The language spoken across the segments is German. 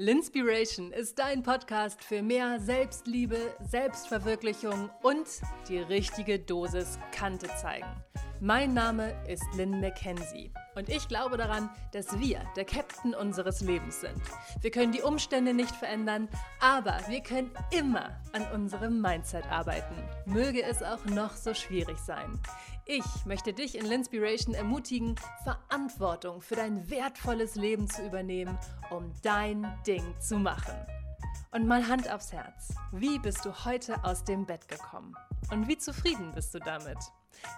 Linspiration ist dein Podcast für mehr Selbstliebe, Selbstverwirklichung und die richtige Dosis Kante zeigen. Mein Name ist Lynn McKenzie und ich glaube daran, dass wir der Captain unseres Lebens sind. Wir können die Umstände nicht verändern, aber wir können immer an unserem Mindset arbeiten. Möge es auch noch so schwierig sein. Ich möchte dich in Linspiration ermutigen, Verantwortung für dein wertvolles Leben zu übernehmen, um dein Ding zu machen. Und mal Hand aufs Herz. Wie bist du heute aus dem Bett gekommen? Und wie zufrieden bist du damit?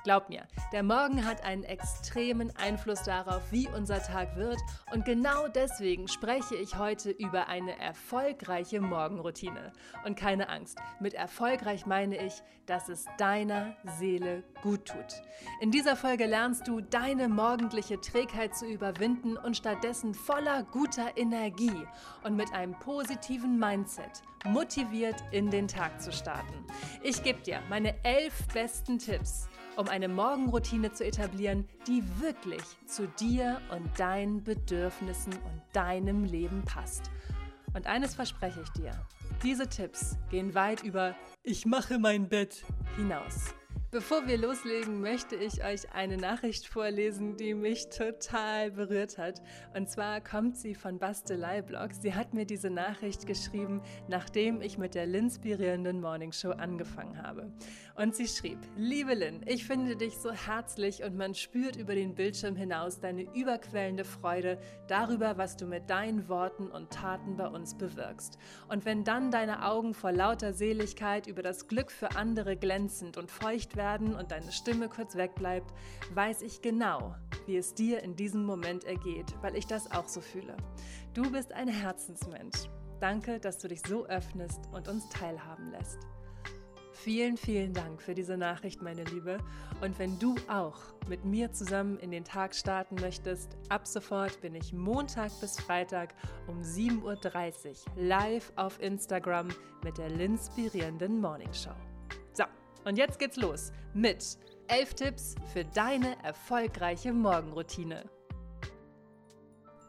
Glaub mir, der Morgen hat einen extremen Einfluss darauf, wie unser Tag wird und genau deswegen spreche ich heute über eine erfolgreiche Morgenroutine. Und keine Angst, mit erfolgreich meine ich, dass es deiner Seele gut tut. In dieser Folge lernst du, deine morgendliche Trägheit zu überwinden und stattdessen voller guter Energie und mit einem positiven Mindset motiviert in den Tag zu starten. Ich gebe dir meine elf besten Tipps um eine Morgenroutine zu etablieren, die wirklich zu dir und deinen Bedürfnissen und deinem Leben passt. Und eines verspreche ich dir, diese Tipps gehen weit über Ich mache mein Bett hinaus. Bevor wir loslegen, möchte ich euch eine Nachricht vorlesen, die mich total berührt hat. Und zwar kommt sie von Bastelei-Blog. Sie hat mir diese Nachricht geschrieben, nachdem ich mit der Linspirierenden Morning Show angefangen habe. Und sie schrieb, liebe Lynn, ich finde dich so herzlich und man spürt über den Bildschirm hinaus deine überquellende Freude darüber, was du mit deinen Worten und Taten bei uns bewirkst. Und wenn dann deine Augen vor lauter Seligkeit über das Glück für andere glänzend und feucht werden, werden und deine Stimme kurz wegbleibt, weiß ich genau, wie es dir in diesem Moment ergeht, weil ich das auch so fühle. Du bist ein Herzensmensch. Danke, dass du dich so öffnest und uns teilhaben lässt. Vielen, vielen Dank für diese Nachricht, meine Liebe. Und wenn du auch mit mir zusammen in den Tag starten möchtest, ab sofort bin ich Montag bis Freitag um 7.30 Uhr live auf Instagram mit der Linspirierenden Morning Show. Und jetzt geht's los mit 11 Tipps für deine erfolgreiche Morgenroutine.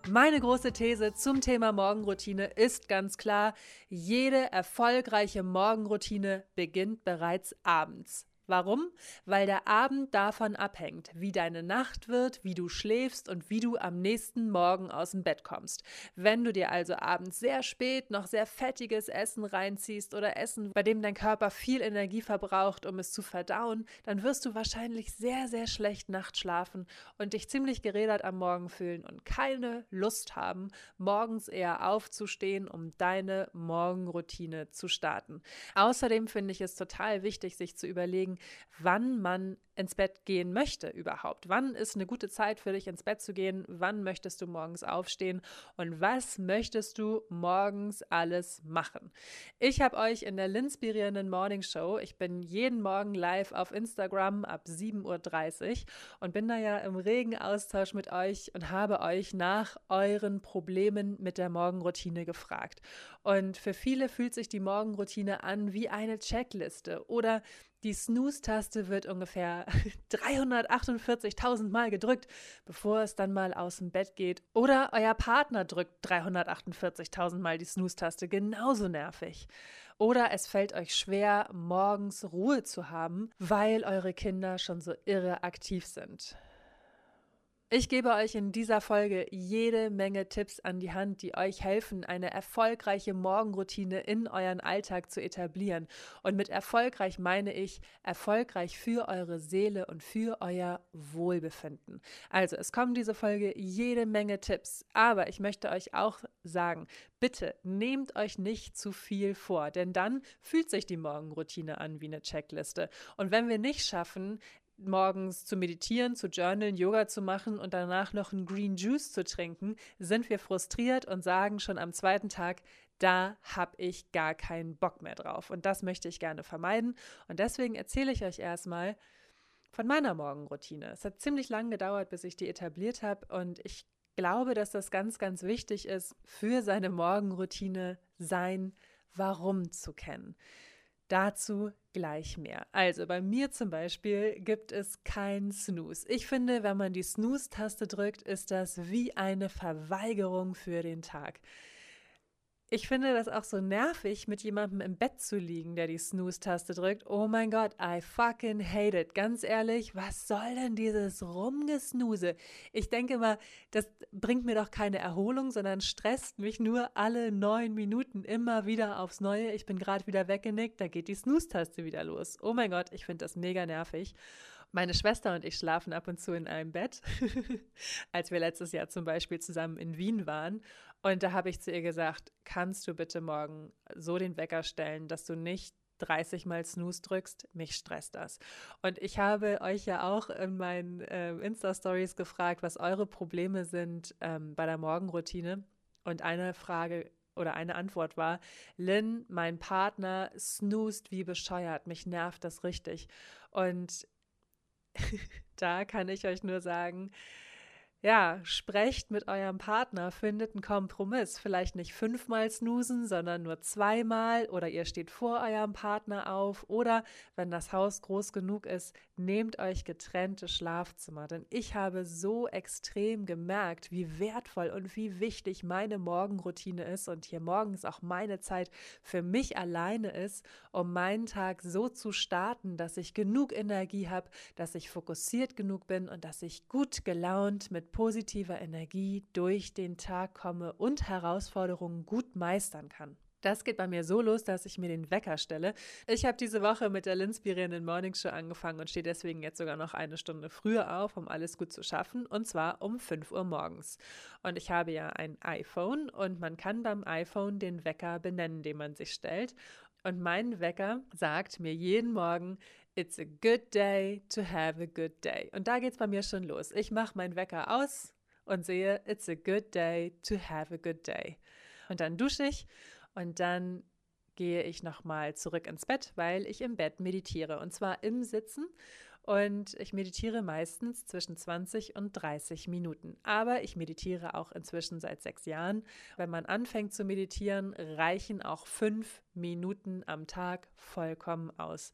Meine große These zum Thema Morgenroutine ist ganz klar, jede erfolgreiche Morgenroutine beginnt bereits abends. Warum? Weil der Abend davon abhängt, wie deine Nacht wird, wie du schläfst und wie du am nächsten Morgen aus dem Bett kommst. Wenn du dir also abends sehr spät noch sehr fettiges Essen reinziehst oder Essen, bei dem dein Körper viel Energie verbraucht, um es zu verdauen, dann wirst du wahrscheinlich sehr, sehr schlecht Nacht schlafen und dich ziemlich gerädert am Morgen fühlen und keine Lust haben, morgens eher aufzustehen, um deine Morgenroutine zu starten. Außerdem finde ich es total wichtig, sich zu überlegen, überlegen, wann man ins Bett gehen möchte überhaupt. Wann ist eine gute Zeit für dich ins Bett zu gehen? Wann möchtest du morgens aufstehen? Und was möchtest du morgens alles machen? Ich habe euch in der Linspirierenden Morning Show, ich bin jeden Morgen live auf Instagram ab 7.30 Uhr und bin da ja im regen Austausch mit euch und habe euch nach euren Problemen mit der Morgenroutine gefragt. Und für viele fühlt sich die Morgenroutine an wie eine Checkliste oder die Snooze-Taste wird ungefähr 348.000 Mal gedrückt, bevor es dann mal aus dem Bett geht. Oder euer Partner drückt 348.000 Mal die Snooze-Taste, genauso nervig. Oder es fällt euch schwer, morgens Ruhe zu haben, weil eure Kinder schon so irre aktiv sind. Ich gebe euch in dieser Folge jede Menge Tipps an die Hand, die euch helfen, eine erfolgreiche Morgenroutine in euren Alltag zu etablieren. Und mit erfolgreich meine ich erfolgreich für eure Seele und für euer Wohlbefinden. Also, es kommen diese Folge jede Menge Tipps, aber ich möchte euch auch sagen, bitte nehmt euch nicht zu viel vor, denn dann fühlt sich die Morgenroutine an wie eine Checkliste. Und wenn wir nicht schaffen, morgens zu meditieren, zu journalen, Yoga zu machen und danach noch einen Green Juice zu trinken, sind wir frustriert und sagen schon am zweiten Tag, da habe ich gar keinen Bock mehr drauf. Und das möchte ich gerne vermeiden. Und deswegen erzähle ich euch erstmal von meiner Morgenroutine. Es hat ziemlich lange gedauert, bis ich die etabliert habe. Und ich glaube, dass das ganz, ganz wichtig ist, für seine Morgenroutine sein Warum zu kennen. Dazu gleich mehr. Also bei mir zum Beispiel gibt es kein Snooze. Ich finde, wenn man die Snooze-Taste drückt, ist das wie eine Verweigerung für den Tag. Ich finde das auch so nervig, mit jemandem im Bett zu liegen, der die Snooze-Taste drückt. Oh mein Gott, I fucking hate it. Ganz ehrlich, was soll denn dieses Rumgesnuse? Ich denke mal, das bringt mir doch keine Erholung, sondern stresst mich nur alle neun Minuten immer wieder aufs Neue. Ich bin gerade wieder weggenickt, da geht die Snooze-Taste wieder los. Oh mein Gott, ich finde das mega nervig. Meine Schwester und ich schlafen ab und zu in einem Bett, als wir letztes Jahr zum Beispiel zusammen in Wien waren. Und da habe ich zu ihr gesagt, kannst du bitte morgen so den Wecker stellen, dass du nicht 30 Mal Snooze drückst, mich stresst das. Und ich habe euch ja auch in meinen äh, Insta-Stories gefragt, was eure Probleme sind ähm, bei der Morgenroutine. Und eine Frage oder eine Antwort war, Lynn, mein Partner snoost wie bescheuert, mich nervt das richtig. Und da kann ich euch nur sagen, ja, sprecht mit eurem Partner, findet einen Kompromiss. Vielleicht nicht fünfmal snoosen, sondern nur zweimal oder ihr steht vor eurem Partner auf oder wenn das Haus groß genug ist, nehmt euch getrennte Schlafzimmer. Denn ich habe so extrem gemerkt, wie wertvoll und wie wichtig meine Morgenroutine ist und hier morgens auch meine Zeit für mich alleine ist, um meinen Tag so zu starten, dass ich genug Energie habe, dass ich fokussiert genug bin und dass ich gut gelaunt mit positiver Energie durch den Tag komme und Herausforderungen gut meistern kann. Das geht bei mir so los, dass ich mir den Wecker stelle. Ich habe diese Woche mit der Linspirierenden Morning Show angefangen und stehe deswegen jetzt sogar noch eine Stunde früher auf, um alles gut zu schaffen, und zwar um 5 Uhr morgens. Und ich habe ja ein iPhone und man kann beim iPhone den Wecker benennen, den man sich stellt. Und mein Wecker sagt mir jeden Morgen, It's a good day to have a good day. Und da geht es bei mir schon los. Ich mache meinen Wecker aus und sehe, It's a good day to have a good day. Und dann dusche ich und dann gehe ich nochmal zurück ins Bett, weil ich im Bett meditiere. Und zwar im Sitzen. Und ich meditiere meistens zwischen 20 und 30 Minuten. Aber ich meditiere auch inzwischen seit sechs Jahren. Wenn man anfängt zu meditieren, reichen auch fünf Minuten am Tag vollkommen aus.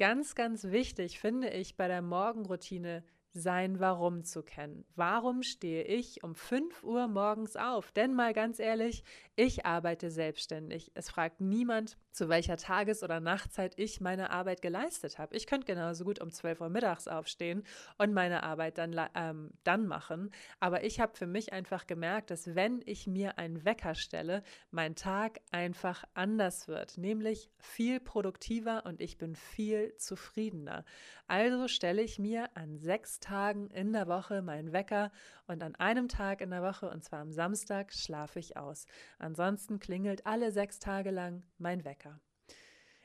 Ganz, ganz wichtig finde ich bei der Morgenroutine sein Warum zu kennen. Warum stehe ich um 5 Uhr morgens auf? Denn mal ganz ehrlich, ich arbeite selbstständig. Es fragt niemand, zu welcher Tages- oder Nachtzeit ich meine Arbeit geleistet habe. Ich könnte genauso gut um 12 Uhr mittags aufstehen und meine Arbeit dann, ähm, dann machen. Aber ich habe für mich einfach gemerkt, dass wenn ich mir einen Wecker stelle, mein Tag einfach anders wird, nämlich viel produktiver und ich bin viel zufriedener. Also stelle ich mir an sechs Tagen in der Woche meinen Wecker und an einem Tag in der Woche, und zwar am Samstag, schlafe ich aus. Ansonsten klingelt alle sechs Tage lang mein Wecker.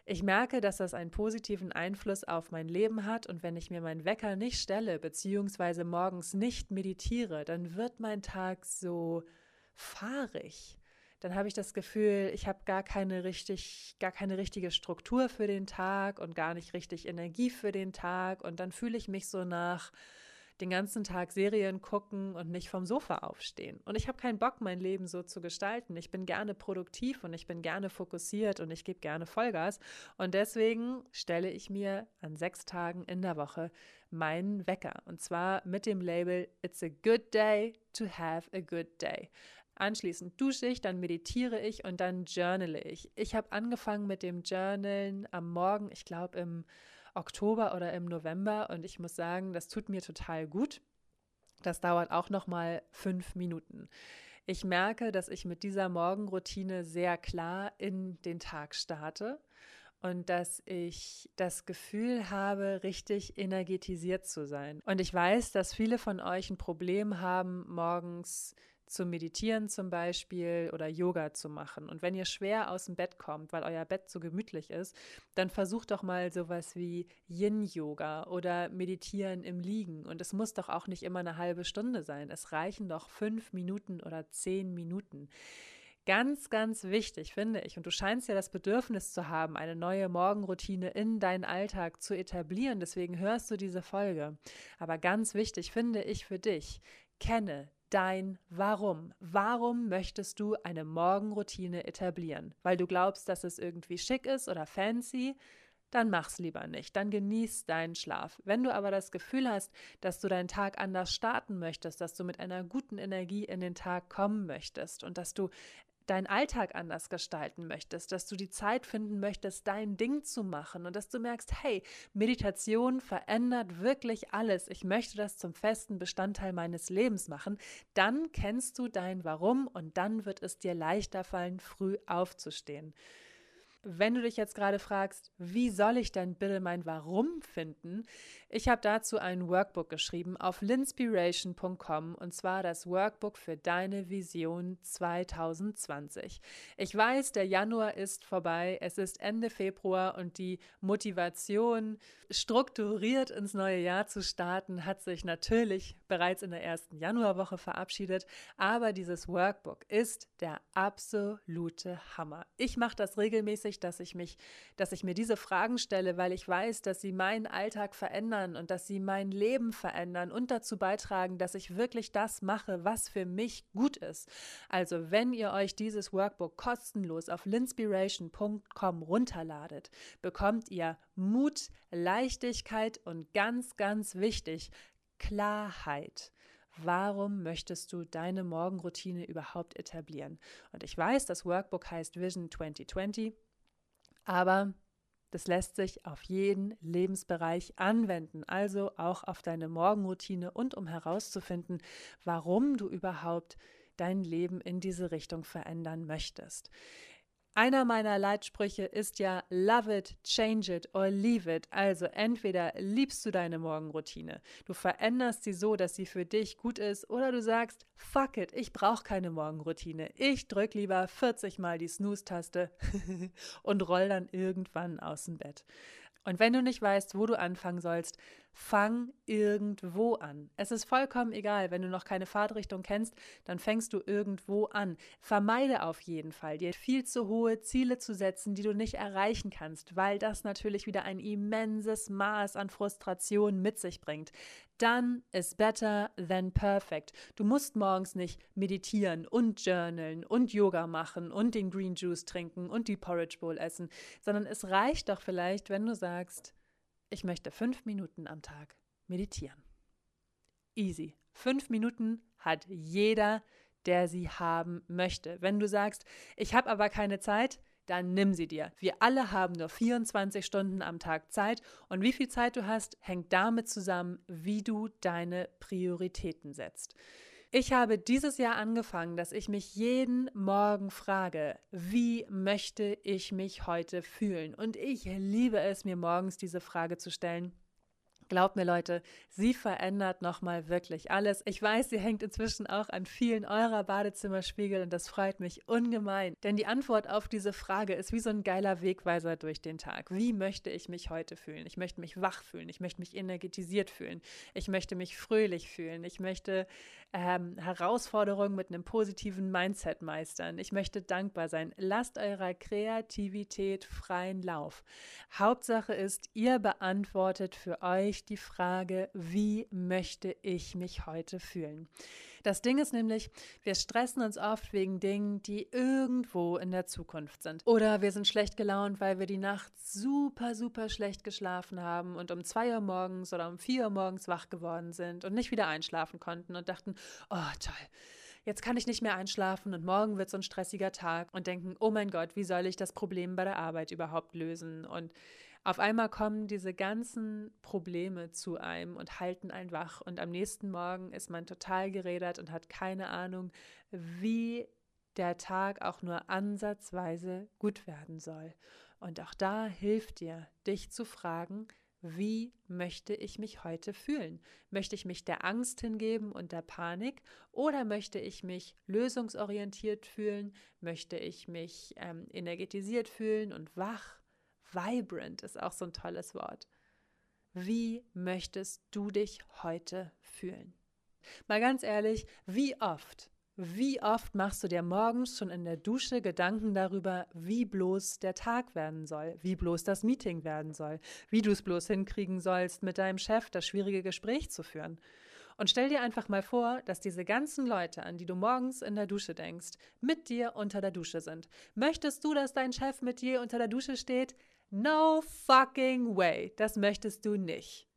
Ich merke, dass das einen positiven Einfluss auf mein Leben hat und wenn ich mir meinen Wecker nicht stelle, beziehungsweise morgens nicht meditiere, dann wird mein Tag so fahrig dann habe ich das Gefühl, ich habe gar keine richtig, gar keine richtige Struktur für den Tag und gar nicht richtig Energie für den Tag. Und dann fühle ich mich so nach den ganzen Tag Serien gucken und nicht vom Sofa aufstehen. Und ich habe keinen Bock, mein Leben so zu gestalten. Ich bin gerne produktiv und ich bin gerne fokussiert und ich gebe gerne Vollgas. Und deswegen stelle ich mir an sechs Tagen in der Woche meinen Wecker. Und zwar mit dem Label It's a good day to have a good day. Anschließend dusche ich, dann meditiere ich und dann journale ich. Ich habe angefangen mit dem Journalen am Morgen, ich glaube im Oktober oder im November und ich muss sagen, das tut mir total gut. Das dauert auch noch mal fünf Minuten. Ich merke, dass ich mit dieser Morgenroutine sehr klar in den Tag starte und dass ich das Gefühl habe, richtig energetisiert zu sein. Und ich weiß, dass viele von euch ein Problem haben, morgens zu meditieren zum Beispiel oder Yoga zu machen. Und wenn ihr schwer aus dem Bett kommt, weil euer Bett so gemütlich ist, dann versucht doch mal sowas wie Yin-Yoga oder Meditieren im Liegen. Und es muss doch auch nicht immer eine halbe Stunde sein. Es reichen doch fünf Minuten oder zehn Minuten. Ganz, ganz wichtig finde ich, und du scheinst ja das Bedürfnis zu haben, eine neue Morgenroutine in deinen Alltag zu etablieren, deswegen hörst du diese Folge. Aber ganz wichtig finde ich für dich, kenne dein Warum. Warum möchtest du eine Morgenroutine etablieren? Weil du glaubst, dass es irgendwie schick ist oder fancy? Dann mach's lieber nicht. Dann genieß deinen Schlaf. Wenn du aber das Gefühl hast, dass du deinen Tag anders starten möchtest, dass du mit einer guten Energie in den Tag kommen möchtest und dass du deinen Alltag anders gestalten möchtest, dass du die Zeit finden möchtest, dein Ding zu machen und dass du merkst, hey, Meditation verändert wirklich alles. Ich möchte das zum festen Bestandteil meines Lebens machen. Dann kennst du dein Warum und dann wird es dir leichter fallen, früh aufzustehen. Wenn du dich jetzt gerade fragst, wie soll ich denn bitte mein Warum finden? Ich habe dazu ein Workbook geschrieben auf linspiration.com und zwar das Workbook für deine Vision 2020. Ich weiß, der Januar ist vorbei, es ist Ende Februar und die Motivation, strukturiert ins neue Jahr zu starten, hat sich natürlich bereits in der ersten Januarwoche verabschiedet, aber dieses Workbook ist der absolute Hammer. Ich mache das regelmäßig wichtig, dass ich mich, dass ich mir diese Fragen stelle, weil ich weiß, dass sie meinen Alltag verändern und dass sie mein Leben verändern und dazu beitragen, dass ich wirklich das mache, was für mich gut ist. Also, wenn ihr euch dieses Workbook kostenlos auf linspiration.com runterladet, bekommt ihr Mut, Leichtigkeit und ganz, ganz wichtig, Klarheit. Warum möchtest du deine Morgenroutine überhaupt etablieren? Und ich weiß, das Workbook heißt Vision 2020. Aber das lässt sich auf jeden Lebensbereich anwenden, also auch auf deine Morgenroutine und um herauszufinden, warum du überhaupt dein Leben in diese Richtung verändern möchtest. Einer meiner Leitsprüche ist ja Love it, change it or leave it. Also entweder liebst du deine Morgenroutine, du veränderst sie so, dass sie für dich gut ist, oder du sagst, fuck it, ich brauche keine Morgenroutine. Ich drücke lieber 40 Mal die Snooze-Taste und roll dann irgendwann aus dem Bett. Und wenn du nicht weißt, wo du anfangen sollst, fang irgendwo an. Es ist vollkommen egal, wenn du noch keine Fahrtrichtung kennst, dann fängst du irgendwo an. Vermeide auf jeden Fall, dir viel zu hohe Ziele zu setzen, die du nicht erreichen kannst, weil das natürlich wieder ein immenses Maß an Frustration mit sich bringt. Dann ist better than perfect. Du musst morgens nicht meditieren und journalen und Yoga machen und den Green Juice trinken und die Porridge Bowl essen, sondern es reicht doch vielleicht, wenn du sagst, ich möchte fünf Minuten am Tag meditieren. Easy. Fünf Minuten hat jeder, der sie haben möchte. Wenn du sagst, ich habe aber keine Zeit, dann nimm sie dir. Wir alle haben nur 24 Stunden am Tag Zeit und wie viel Zeit du hast, hängt damit zusammen, wie du deine Prioritäten setzt. Ich habe dieses Jahr angefangen, dass ich mich jeden Morgen frage, wie möchte ich mich heute fühlen? Und ich liebe es, mir morgens diese Frage zu stellen. Glaubt mir, Leute, sie verändert nochmal wirklich alles. Ich weiß, sie hängt inzwischen auch an vielen eurer Badezimmerspiegel und das freut mich ungemein. Denn die Antwort auf diese Frage ist wie so ein geiler Wegweiser durch den Tag. Wie möchte ich mich heute fühlen? Ich möchte mich wach fühlen. Ich möchte mich energetisiert fühlen. Ich möchte mich fröhlich fühlen. Ich möchte ähm, Herausforderungen mit einem positiven Mindset meistern. Ich möchte dankbar sein. Lasst eurer Kreativität freien Lauf. Hauptsache ist, ihr beantwortet für euch die Frage, wie möchte ich mich heute fühlen? Das Ding ist nämlich, wir stressen uns oft wegen Dingen, die irgendwo in der Zukunft sind. Oder wir sind schlecht gelaunt, weil wir die Nacht super, super schlecht geschlafen haben und um zwei Uhr morgens oder um vier Uhr morgens wach geworden sind und nicht wieder einschlafen konnten und dachten, oh toll jetzt kann ich nicht mehr einschlafen und morgen wird so ein stressiger Tag und denken, oh mein Gott, wie soll ich das Problem bei der Arbeit überhaupt lösen? Und auf einmal kommen diese ganzen Probleme zu einem und halten einen wach. Und am nächsten Morgen ist man total gerädert und hat keine Ahnung, wie der Tag auch nur ansatzweise gut werden soll. Und auch da hilft dir, dich zu fragen, wie möchte ich mich heute fühlen? Möchte ich mich der Angst hingeben und der Panik oder möchte ich mich lösungsorientiert fühlen? Möchte ich mich ähm, energetisiert fühlen und wach? Vibrant ist auch so ein tolles Wort. Wie möchtest du dich heute fühlen? Mal ganz ehrlich, wie oft, wie oft machst du dir morgens schon in der Dusche Gedanken darüber, wie bloß der Tag werden soll, wie bloß das Meeting werden soll, wie du es bloß hinkriegen sollst, mit deinem Chef das schwierige Gespräch zu führen? Und stell dir einfach mal vor, dass diese ganzen Leute, an die du morgens in der Dusche denkst, mit dir unter der Dusche sind. Möchtest du, dass dein Chef mit dir unter der Dusche steht? No fucking way. Das möchtest du nicht.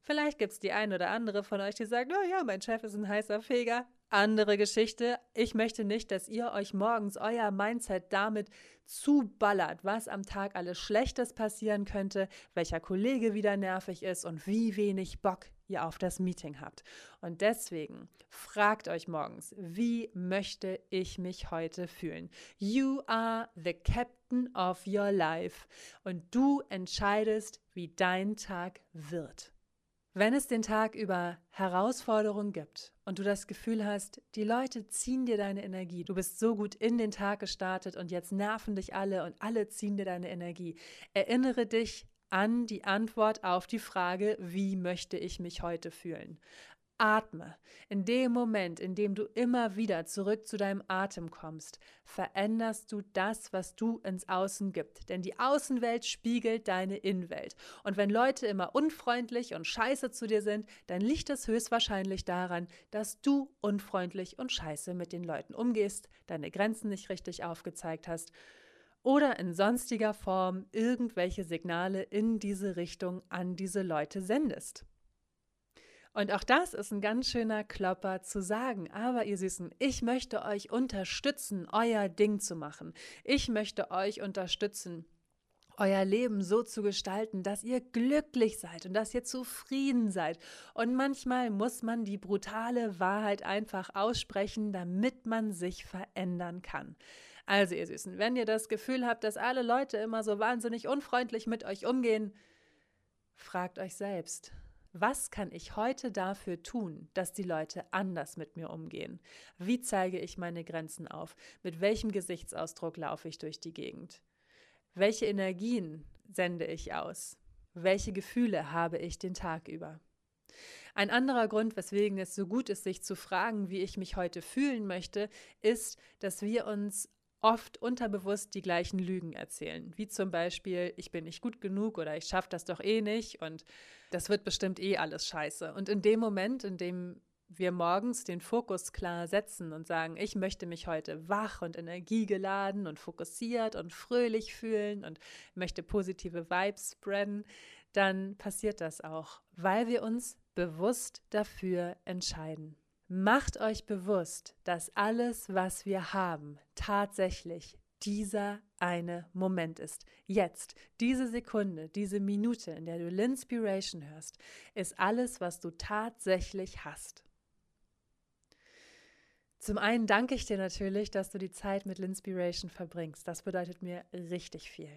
Vielleicht gibt es die ein oder andere von euch, die sagt, oh ja, mein Chef ist ein heißer Feger. andere Geschichte. Ich möchte nicht, dass ihr euch morgens euer Mindset damit zuballert, was am Tag alles Schlechtes passieren könnte, welcher Kollege wieder nervig ist und wie wenig Bock ihr auf das Meeting habt. Und deswegen fragt euch morgens, wie möchte ich mich heute fühlen? You are the captain of your life und du entscheidest, wie dein Tag wird. Wenn es den Tag über Herausforderungen gibt und du das Gefühl hast, die Leute ziehen dir deine Energie, du bist so gut in den Tag gestartet und jetzt nerven dich alle und alle ziehen dir deine Energie, erinnere dich an die Antwort auf die Frage, wie möchte ich mich heute fühlen? Atme. In dem Moment, in dem du immer wieder zurück zu deinem Atem kommst, veränderst du das, was du ins Außen gibst. Denn die Außenwelt spiegelt deine Innenwelt. Und wenn Leute immer unfreundlich und scheiße zu dir sind, dann liegt es höchstwahrscheinlich daran, dass du unfreundlich und scheiße mit den Leuten umgehst, deine Grenzen nicht richtig aufgezeigt hast oder in sonstiger Form irgendwelche Signale in diese Richtung an diese Leute sendest. Und auch das ist ein ganz schöner Klopper zu sagen. Aber ihr Süßen, ich möchte euch unterstützen, euer Ding zu machen. Ich möchte euch unterstützen, euer Leben so zu gestalten, dass ihr glücklich seid und dass ihr zufrieden seid. Und manchmal muss man die brutale Wahrheit einfach aussprechen, damit man sich verändern kann. Also ihr Süßen, wenn ihr das Gefühl habt, dass alle Leute immer so wahnsinnig unfreundlich mit euch umgehen, fragt euch selbst, was kann ich heute dafür tun, dass die Leute anders mit mir umgehen? Wie zeige ich meine Grenzen auf? Mit welchem Gesichtsausdruck laufe ich durch die Gegend? Welche Energien sende ich aus? Welche Gefühle habe ich den Tag über? Ein anderer Grund, weswegen es so gut ist, sich zu fragen, wie ich mich heute fühlen möchte, ist, dass wir uns oft unterbewusst die gleichen Lügen erzählen. Wie zum Beispiel, ich bin nicht gut genug oder ich schaffe das doch eh nicht und das wird bestimmt eh alles scheiße. Und in dem Moment, in dem wir morgens den Fokus klar setzen und sagen, ich möchte mich heute wach und energiegeladen und fokussiert und fröhlich fühlen und möchte positive Vibes spreaden, dann passiert das auch, weil wir uns bewusst dafür entscheiden. Macht euch bewusst, dass alles, was wir haben, tatsächlich dieser eine Moment ist. Jetzt, diese Sekunde, diese Minute, in der du Linspiration hörst, ist alles, was du tatsächlich hast. Zum einen danke ich dir natürlich, dass du die Zeit mit Linspiration verbringst. Das bedeutet mir richtig viel.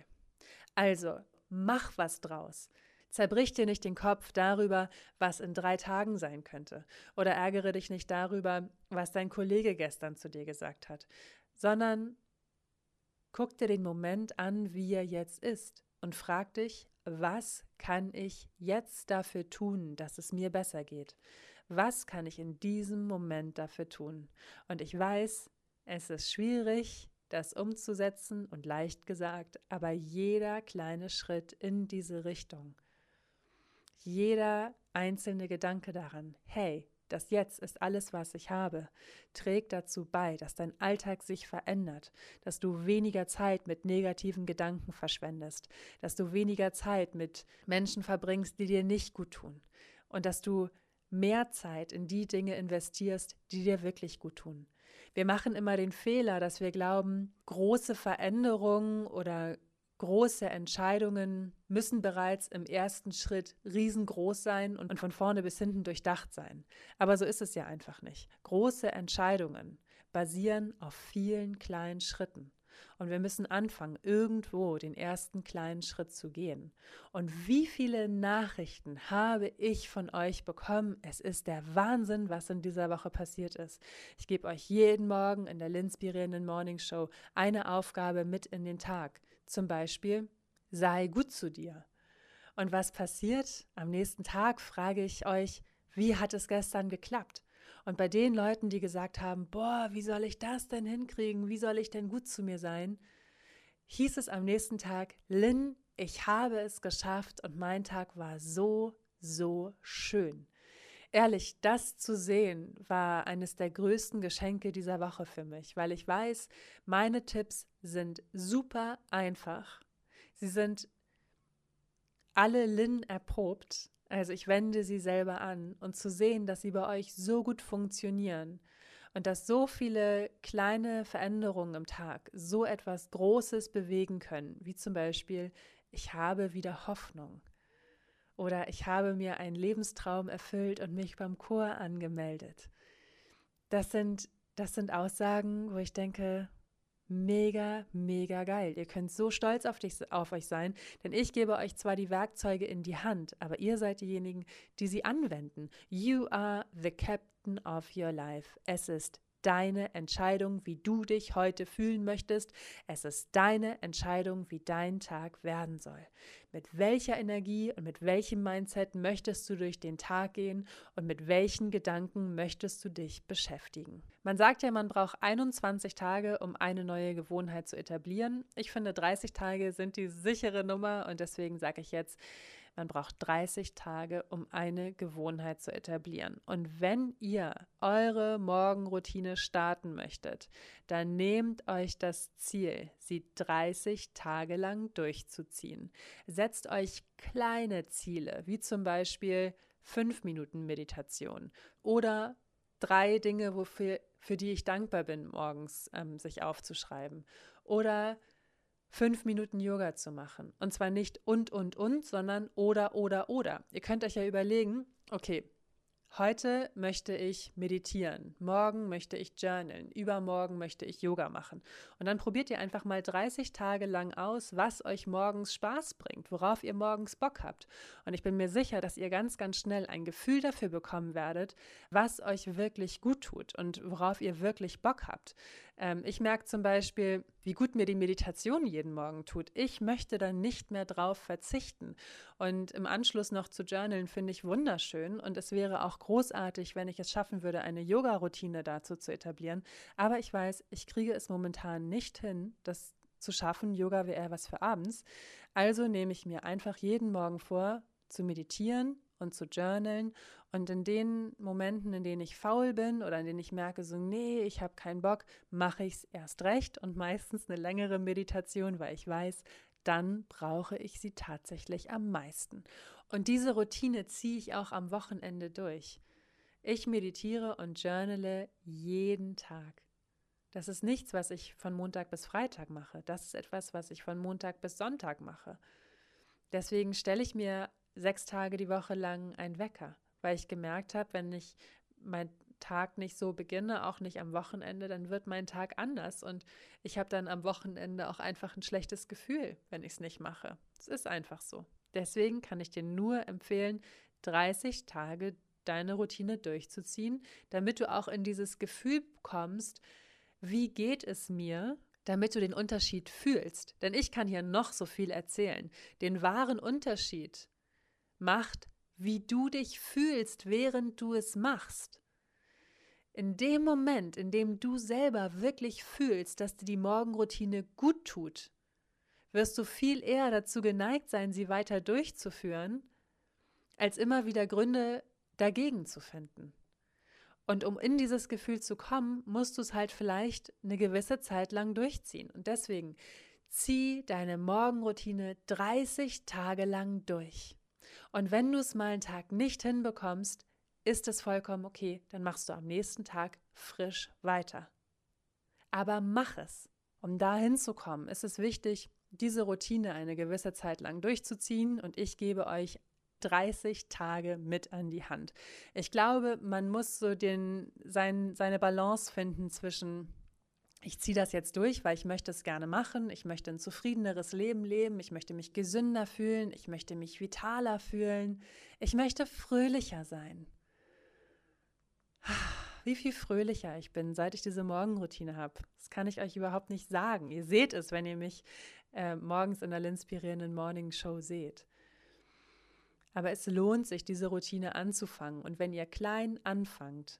Also, mach was draus. Zerbrich dir nicht den Kopf darüber, was in drei Tagen sein könnte. Oder ärgere dich nicht darüber, was dein Kollege gestern zu dir gesagt hat, sondern guck dir den Moment an, wie er jetzt ist und frag dich, was kann ich jetzt dafür tun, dass es mir besser geht? Was kann ich in diesem Moment dafür tun? Und ich weiß, es ist schwierig, das umzusetzen und leicht gesagt, aber jeder kleine Schritt in diese Richtung jeder einzelne Gedanke daran, hey, das Jetzt ist alles, was ich habe, trägt dazu bei, dass dein Alltag sich verändert, dass du weniger Zeit mit negativen Gedanken verschwendest, dass du weniger Zeit mit Menschen verbringst, die dir nicht gut tun und dass du mehr Zeit in die Dinge investierst, die dir wirklich gut tun. Wir machen immer den Fehler, dass wir glauben, große Veränderungen oder Große Entscheidungen müssen bereits im ersten Schritt riesengroß sein und von vorne bis hinten durchdacht sein. Aber so ist es ja einfach nicht. Große Entscheidungen basieren auf vielen kleinen Schritten. Und wir müssen anfangen, irgendwo den ersten kleinen Schritt zu gehen. Und wie viele Nachrichten habe ich von euch bekommen? Es ist der Wahnsinn, was in dieser Woche passiert ist. Ich gebe euch jeden Morgen in der Linspirierenden Morning Show eine Aufgabe mit in den Tag. Zum Beispiel, sei gut zu dir. Und was passiert? Am nächsten Tag frage ich euch, wie hat es gestern geklappt? Und bei den Leuten, die gesagt haben, boah, wie soll ich das denn hinkriegen? Wie soll ich denn gut zu mir sein? Hieß es am nächsten Tag, Lynn, ich habe es geschafft und mein Tag war so, so schön. Ehrlich, das zu sehen war eines der größten Geschenke dieser Woche für mich, weil ich weiß, meine Tipps sind super einfach. Sie sind alle Lin erprobt, also ich wende sie selber an und zu sehen, dass sie bei euch so gut funktionieren Und dass so viele kleine Veränderungen im Tag so etwas Großes bewegen können, wie zum Beispiel, ich habe wieder Hoffnung. Oder ich habe mir einen Lebenstraum erfüllt und mich beim Chor angemeldet. Das sind, das sind Aussagen, wo ich denke, mega, mega geil. Ihr könnt so stolz auf, dich, auf euch sein, denn ich gebe euch zwar die Werkzeuge in die Hand, aber ihr seid diejenigen, die sie anwenden. You are the captain of your life. Es ist deine Entscheidung, wie du dich heute fühlen möchtest. Es ist deine Entscheidung, wie dein Tag werden soll. Mit welcher Energie und mit welchem Mindset möchtest du durch den Tag gehen und mit welchen Gedanken möchtest du dich beschäftigen? Man sagt ja, man braucht 21 Tage, um eine neue Gewohnheit zu etablieren. Ich finde, 30 Tage sind die sichere Nummer und deswegen sage ich jetzt, man braucht 30 Tage, um eine Gewohnheit zu etablieren. Und wenn ihr eure Morgenroutine starten möchtet, dann nehmt euch das Ziel, sie 30 Tage lang durchzuziehen. Setzt euch kleine Ziele, wie zum Beispiel 5 Minuten Meditation oder drei Dinge, wofür, für die ich dankbar bin, morgens ähm, sich aufzuschreiben. Oder fünf Minuten Yoga zu machen. Und zwar nicht und, und, und, sondern oder, oder, oder. Ihr könnt euch ja überlegen, okay, Heute möchte ich meditieren, morgen möchte ich journalen, übermorgen möchte ich Yoga machen. Und dann probiert ihr einfach mal 30 Tage lang aus, was euch morgens Spaß bringt, worauf ihr morgens Bock habt. Und ich bin mir sicher, dass ihr ganz, ganz schnell ein Gefühl dafür bekommen werdet, was euch wirklich gut tut und worauf ihr wirklich Bock habt. Ähm, ich merke zum Beispiel, wie gut mir die Meditation jeden Morgen tut. Ich möchte dann nicht mehr drauf verzichten. Und im Anschluss noch zu journalen finde ich wunderschön. Und es wäre auch großartig, wenn ich es schaffen würde, eine Yoga-Routine dazu zu etablieren. Aber ich weiß, ich kriege es momentan nicht hin, das zu schaffen. Yoga wäre eher was für abends. Also nehme ich mir einfach jeden Morgen vor, zu meditieren und zu journalen. Und in den Momenten, in denen ich faul bin oder in denen ich merke, so, nee, ich habe keinen Bock, mache ich es erst recht und meistens eine längere Meditation, weil ich weiß, dann brauche ich sie tatsächlich am meisten. Und diese Routine ziehe ich auch am Wochenende durch. Ich meditiere und journale jeden Tag. Das ist nichts, was ich von Montag bis Freitag mache. Das ist etwas, was ich von Montag bis Sonntag mache. Deswegen stelle ich mir sechs Tage die Woche lang einen Wecker, weil ich gemerkt habe, wenn ich meinen Tag nicht so beginne, auch nicht am Wochenende, dann wird mein Tag anders und ich habe dann am Wochenende auch einfach ein schlechtes Gefühl, wenn ich es nicht mache. Es ist einfach so. Deswegen kann ich dir nur empfehlen, 30 Tage deine Routine durchzuziehen, damit du auch in dieses Gefühl kommst, wie geht es mir, damit du den Unterschied fühlst. Denn ich kann hier noch so viel erzählen. Den wahren Unterschied macht, wie du dich fühlst, während du es machst. In dem Moment, in dem du selber wirklich fühlst, dass dir die Morgenroutine gut tut, wirst du viel eher dazu geneigt sein, sie weiter durchzuführen, als immer wieder Gründe dagegen zu finden. Und um in dieses Gefühl zu kommen, musst du es halt vielleicht eine gewisse Zeit lang durchziehen. Und deswegen zieh deine Morgenroutine 30 Tage lang durch. Und wenn du es mal einen Tag nicht hinbekommst, ist es vollkommen okay, dann machst du am nächsten Tag frisch weiter. Aber mach es. Um da hinzukommen, ist es wichtig, diese Routine eine gewisse Zeit lang durchzuziehen und ich gebe euch 30 Tage mit an die Hand. Ich glaube, man muss so den, sein, seine Balance finden zwischen ich ziehe das jetzt durch, weil ich möchte es gerne machen, ich möchte ein zufriedeneres Leben leben, ich möchte mich gesünder fühlen, ich möchte mich vitaler fühlen, ich möchte fröhlicher sein. Wie viel fröhlicher ich bin, seit ich diese Morgenroutine habe. Das kann ich euch überhaupt nicht sagen. Ihr seht es, wenn ihr mich äh, morgens in der inspirierenden Morning Show seht. Aber es lohnt sich, diese Routine anzufangen. Und wenn ihr klein anfangt,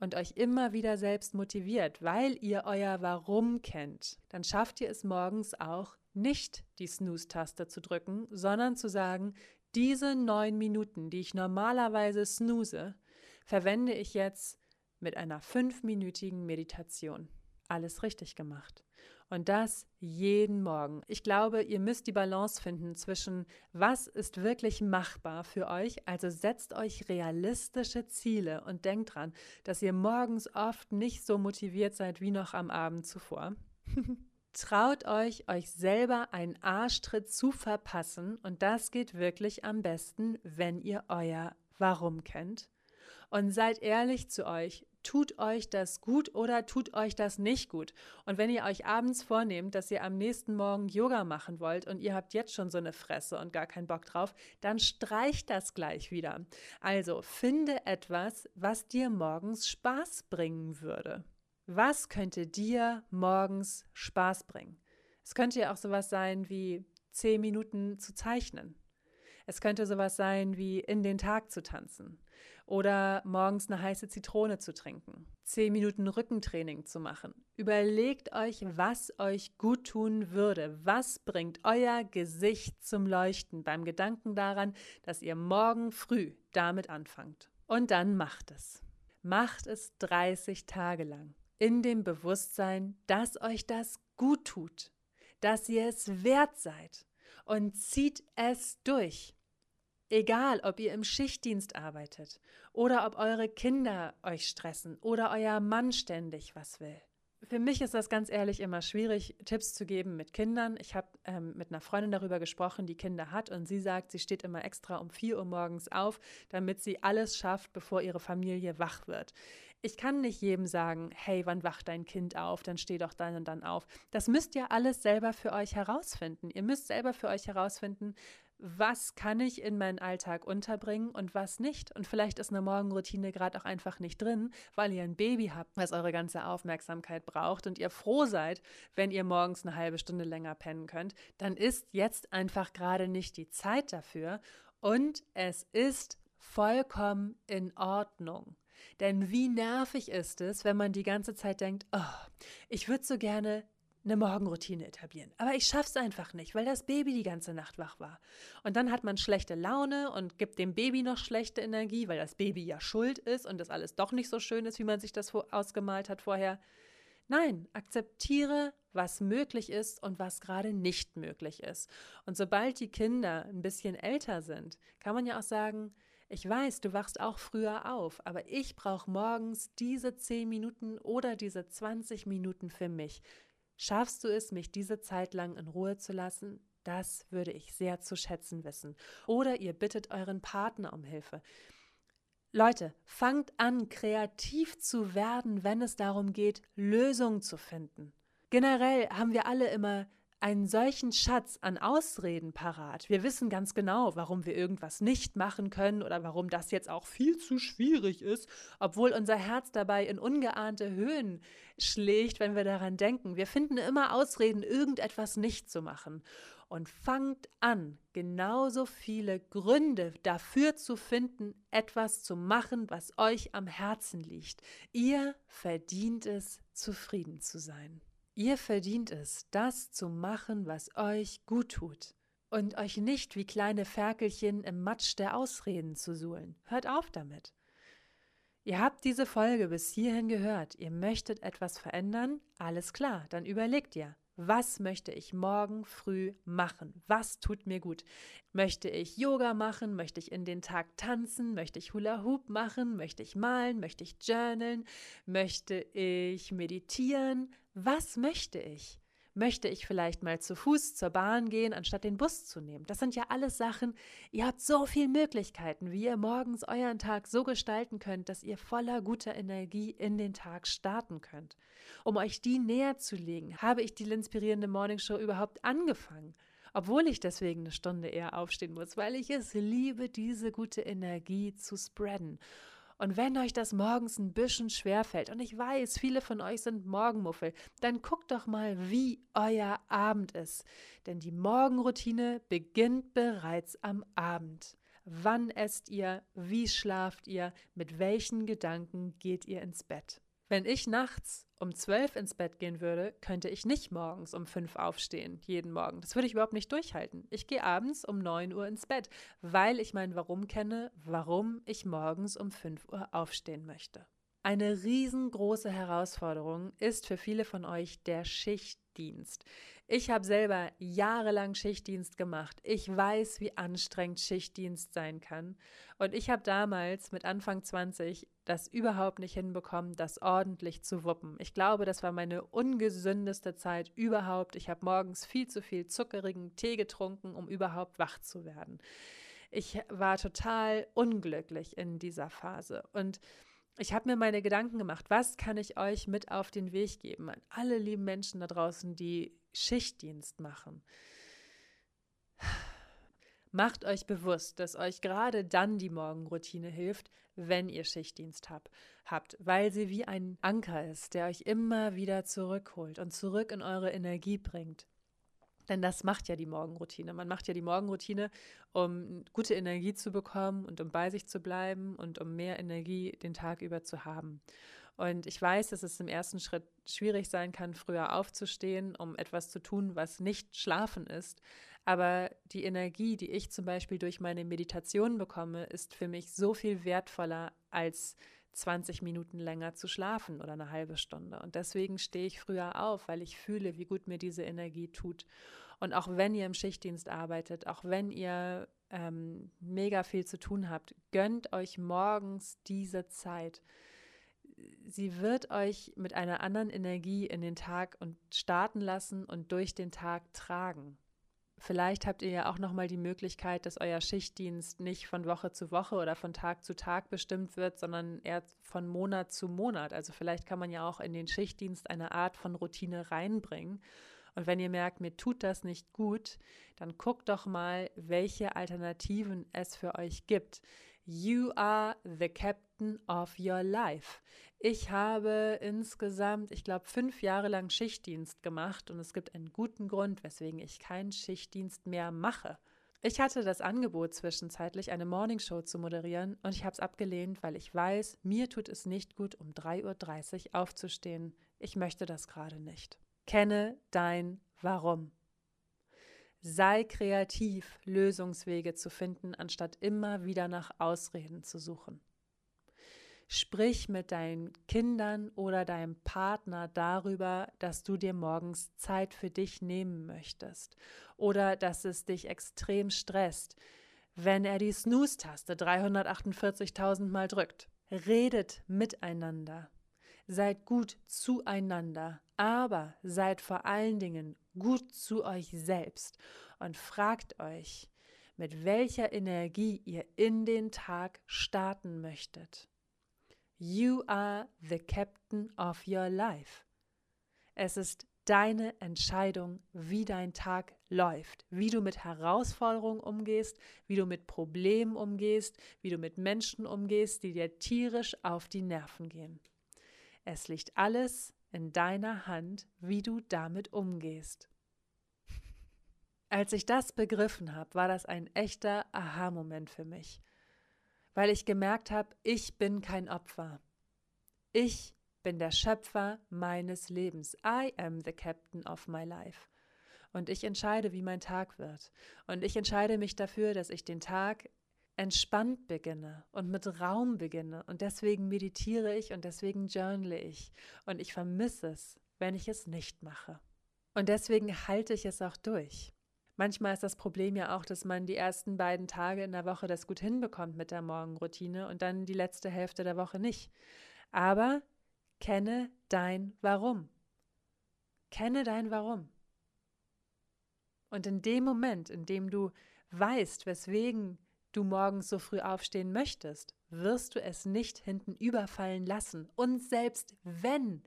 und euch immer wieder selbst motiviert, weil ihr euer Warum kennt, dann schafft ihr es morgens auch nicht die Snooze-Taste zu drücken, sondern zu sagen, diese neun Minuten, die ich normalerweise snooze, verwende ich jetzt mit einer fünfminütigen Meditation. Alles richtig gemacht. Und das jeden Morgen. Ich glaube, ihr müsst die Balance finden zwischen, was ist wirklich machbar für euch. Also setzt euch realistische Ziele und denkt dran, dass ihr morgens oft nicht so motiviert seid wie noch am Abend zuvor. Traut euch, euch selber einen Arschtritt zu verpassen und das geht wirklich am besten, wenn ihr euer Warum kennt. Und seid ehrlich zu euch, tut euch das gut oder tut euch das nicht gut. Und wenn ihr euch abends vornehmt, dass ihr am nächsten Morgen Yoga machen wollt und ihr habt jetzt schon so eine Fresse und gar keinen Bock drauf, dann streicht das gleich wieder. Also finde etwas, was dir morgens Spaß bringen würde. Was könnte dir morgens Spaß bringen? Es könnte ja auch sowas sein wie zehn Minuten zu zeichnen. Es könnte sowas sein wie in den Tag zu tanzen oder morgens eine heiße Zitrone zu trinken, zehn Minuten Rückentraining zu machen. Überlegt euch, was euch gut tun würde. Was bringt euer Gesicht zum Leuchten beim Gedanken daran, dass ihr morgen früh damit anfangt. Und dann macht es. Macht es 30 Tage lang in dem Bewusstsein, dass euch das gut tut, dass ihr es wert seid und zieht es durch. Egal, ob ihr im Schichtdienst arbeitet oder ob eure Kinder euch stressen oder euer Mann ständig was will. Für mich ist das ganz ehrlich immer schwierig, Tipps zu geben mit Kindern. Ich habe ähm, mit einer Freundin darüber gesprochen, die Kinder hat, und sie sagt, sie steht immer extra um 4 Uhr morgens auf, damit sie alles schafft, bevor ihre Familie wach wird. Ich kann nicht jedem sagen, hey, wann wacht dein Kind auf? Dann steh doch dann und dann auf. Das müsst ihr alles selber für euch herausfinden. Ihr müsst selber für euch herausfinden, was kann ich in meinen Alltag unterbringen und was nicht. Und vielleicht ist eine Morgenroutine gerade auch einfach nicht drin, weil ihr ein Baby habt, was eure ganze Aufmerksamkeit braucht und ihr froh seid, wenn ihr morgens eine halbe Stunde länger pennen könnt. Dann ist jetzt einfach gerade nicht die Zeit dafür und es ist vollkommen in Ordnung. Denn wie nervig ist es, wenn man die ganze Zeit denkt, oh, ich würde so gerne eine Morgenroutine etablieren. Aber ich schaff's einfach nicht, weil das Baby die ganze Nacht wach war. Und dann hat man schlechte Laune und gibt dem Baby noch schlechte Energie, weil das Baby ja schuld ist und das alles doch nicht so schön ist, wie man sich das ausgemalt hat vorher. Nein, akzeptiere, was möglich ist und was gerade nicht möglich ist. Und sobald die Kinder ein bisschen älter sind, kann man ja auch sagen, ich weiß, du wachst auch früher auf, aber ich brauche morgens diese 10 Minuten oder diese 20 Minuten für mich. Schaffst du es, mich diese Zeit lang in Ruhe zu lassen? Das würde ich sehr zu schätzen wissen. Oder ihr bittet euren Partner um Hilfe. Leute, fangt an, kreativ zu werden, wenn es darum geht, Lösungen zu finden. Generell haben wir alle immer einen solchen Schatz an Ausreden parat. Wir wissen ganz genau, warum wir irgendwas nicht machen können oder warum das jetzt auch viel zu schwierig ist, obwohl unser Herz dabei in ungeahnte Höhen schlägt, wenn wir daran denken. Wir finden immer Ausreden, irgendetwas nicht zu machen. Und fangt an, genauso viele Gründe dafür zu finden, etwas zu machen, was euch am Herzen liegt. Ihr verdient es, zufrieden zu sein. Ihr verdient es, das zu machen, was euch gut tut. Und euch nicht wie kleine Ferkelchen im Matsch der Ausreden zu suhlen. Hört auf damit. Ihr habt diese Folge bis hierhin gehört. Ihr möchtet etwas verändern? Alles klar, dann überlegt ihr. Was möchte ich morgen früh machen? Was tut mir gut? Möchte ich Yoga machen? Möchte ich in den Tag tanzen? Möchte ich Hula Hoop machen? Möchte ich malen? Möchte ich journalen? Möchte ich meditieren? Was möchte ich? Möchte ich vielleicht mal zu Fuß zur Bahn gehen, anstatt den Bus zu nehmen? Das sind ja alles Sachen, ihr habt so viele Möglichkeiten, wie ihr morgens euren Tag so gestalten könnt, dass ihr voller guter Energie in den Tag starten könnt. Um euch die näher zu legen, habe ich die Linspirierende Morning Show überhaupt angefangen. Obwohl ich deswegen eine Stunde eher aufstehen muss, weil ich es liebe, diese gute Energie zu spreaden. Und wenn euch das morgens ein bisschen schwerfällt, und ich weiß, viele von euch sind Morgenmuffel, dann guckt doch mal, wie euer Abend ist. Denn die Morgenroutine beginnt bereits am Abend. Wann esst ihr? Wie schlaft ihr? Mit welchen Gedanken geht ihr ins Bett? Wenn ich nachts um zwölf ins Bett gehen würde, könnte ich nicht morgens um fünf aufstehen, jeden Morgen. Das würde ich überhaupt nicht durchhalten. Ich gehe abends um neun Uhr ins Bett, weil ich mein Warum kenne, warum ich morgens um fünf Uhr aufstehen möchte. Eine riesengroße Herausforderung ist für viele von euch der Schichtdienst. Ich habe selber jahrelang Schichtdienst gemacht. Ich weiß, wie anstrengend Schichtdienst sein kann. Und ich habe damals mit Anfang 20 das überhaupt nicht hinbekommen, das ordentlich zu wuppen. Ich glaube, das war meine ungesündeste Zeit überhaupt. Ich habe morgens viel zu viel zuckerigen Tee getrunken, um überhaupt wach zu werden. Ich war total unglücklich in dieser Phase. Und ich habe mir meine Gedanken gemacht, was kann ich euch mit auf den Weg geben an alle lieben Menschen da draußen, die Schichtdienst machen. Macht euch bewusst, dass euch gerade dann die Morgenroutine hilft, wenn ihr Schichtdienst habt, habt, weil sie wie ein Anker ist, der euch immer wieder zurückholt und zurück in eure Energie bringt. Denn das macht ja die Morgenroutine. Man macht ja die Morgenroutine, um gute Energie zu bekommen und um bei sich zu bleiben und um mehr Energie den Tag über zu haben. Und ich weiß, dass es im ersten Schritt schwierig sein kann, früher aufzustehen, um etwas zu tun, was nicht schlafen ist. Aber die Energie, die ich zum Beispiel durch meine Meditation bekomme, ist für mich so viel wertvoller als 20 Minuten länger zu schlafen oder eine halbe Stunde. Und deswegen stehe ich früher auf, weil ich fühle, wie gut mir diese Energie tut. Und auch wenn ihr im Schichtdienst arbeitet, auch wenn ihr ähm, mega viel zu tun habt, gönnt euch morgens diese Zeit. Sie wird euch mit einer anderen Energie in den Tag und starten lassen und durch den Tag tragen. Vielleicht habt ihr ja auch noch mal die Möglichkeit, dass euer Schichtdienst nicht von Woche zu Woche oder von Tag zu Tag bestimmt wird, sondern eher von Monat zu Monat. Also vielleicht kann man ja auch in den Schichtdienst eine Art von Routine reinbringen. Und wenn ihr merkt, mir tut das nicht gut, dann guckt doch mal, welche Alternativen es für euch gibt. You are the captain of your life. Ich habe insgesamt, ich glaube, fünf Jahre lang Schichtdienst gemacht und es gibt einen guten Grund, weswegen ich keinen Schichtdienst mehr mache. Ich hatte das Angebot, zwischenzeitlich eine Morningshow zu moderieren und ich habe es abgelehnt, weil ich weiß, mir tut es nicht gut, um 3.30 Uhr aufzustehen. Ich möchte das gerade nicht. Kenne dein Warum. Sei kreativ, Lösungswege zu finden, anstatt immer wieder nach Ausreden zu suchen. Sprich mit deinen Kindern oder deinem Partner darüber, dass du dir morgens Zeit für dich nehmen möchtest oder dass es dich extrem stresst, wenn er die Snooze-Taste 348.000 Mal drückt. Redet miteinander. Seid gut zueinander, aber seid vor allen Dingen gut zu euch selbst und fragt euch, mit welcher Energie ihr in den Tag starten möchtet. You are the captain of your life. Es ist deine Entscheidung, wie dein Tag läuft, wie du mit Herausforderungen umgehst, wie du mit Problemen umgehst, wie du mit Menschen umgehst, die dir tierisch auf die Nerven gehen. Es liegt alles in deiner Hand, wie du damit umgehst. Als ich das begriffen habe, war das ein echter Aha-Moment für mich weil ich gemerkt habe, ich bin kein Opfer. Ich bin der Schöpfer meines Lebens. I am the captain of my life. Und ich entscheide, wie mein Tag wird. Und ich entscheide mich dafür, dass ich den Tag entspannt beginne und mit Raum beginne. Und deswegen meditiere ich und deswegen journale ich. Und ich vermisse es, wenn ich es nicht mache. Und deswegen halte ich es auch durch. Manchmal ist das Problem ja auch, dass man die ersten beiden Tage in der Woche das gut hinbekommt mit der Morgenroutine und dann die letzte Hälfte der Woche nicht. Aber kenne dein Warum. Kenne dein Warum. Und in dem Moment, in dem du weißt, weswegen du morgens so früh aufstehen möchtest, wirst du es nicht hinten überfallen lassen. Und selbst wenn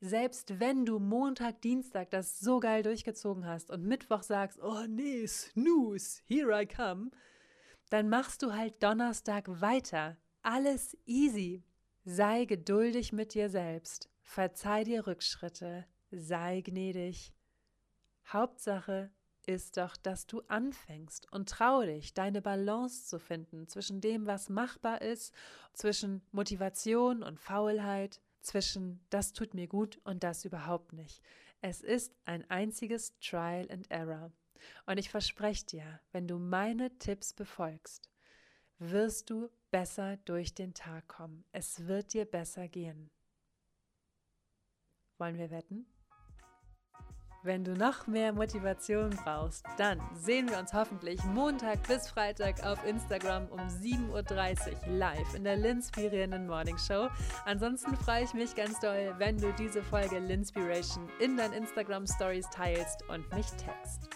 selbst wenn du Montag, Dienstag das so geil durchgezogen hast und Mittwoch sagst, oh nee, snooze, here I come, dann machst du halt Donnerstag weiter. Alles easy. Sei geduldig mit dir selbst. Verzeih dir Rückschritte. Sei gnädig. Hauptsache ist doch, dass du anfängst und traue dich, deine Balance zu finden zwischen dem, was machbar ist, zwischen Motivation und Faulheit, zwischen das tut mir gut und das überhaupt nicht. Es ist ein einziges Trial and Error. Und ich verspreche dir, wenn du meine Tipps befolgst, wirst du besser durch den Tag kommen. Es wird dir besser gehen. Wollen wir wetten? Wenn du noch mehr Motivation brauchst, dann sehen wir uns hoffentlich Montag bis Freitag auf Instagram um 7.30 Uhr live in der Linspirierenden Morning Show. Ansonsten freue ich mich ganz doll, wenn du diese Folge Linspiration in deinen Instagram Stories teilst und mich text.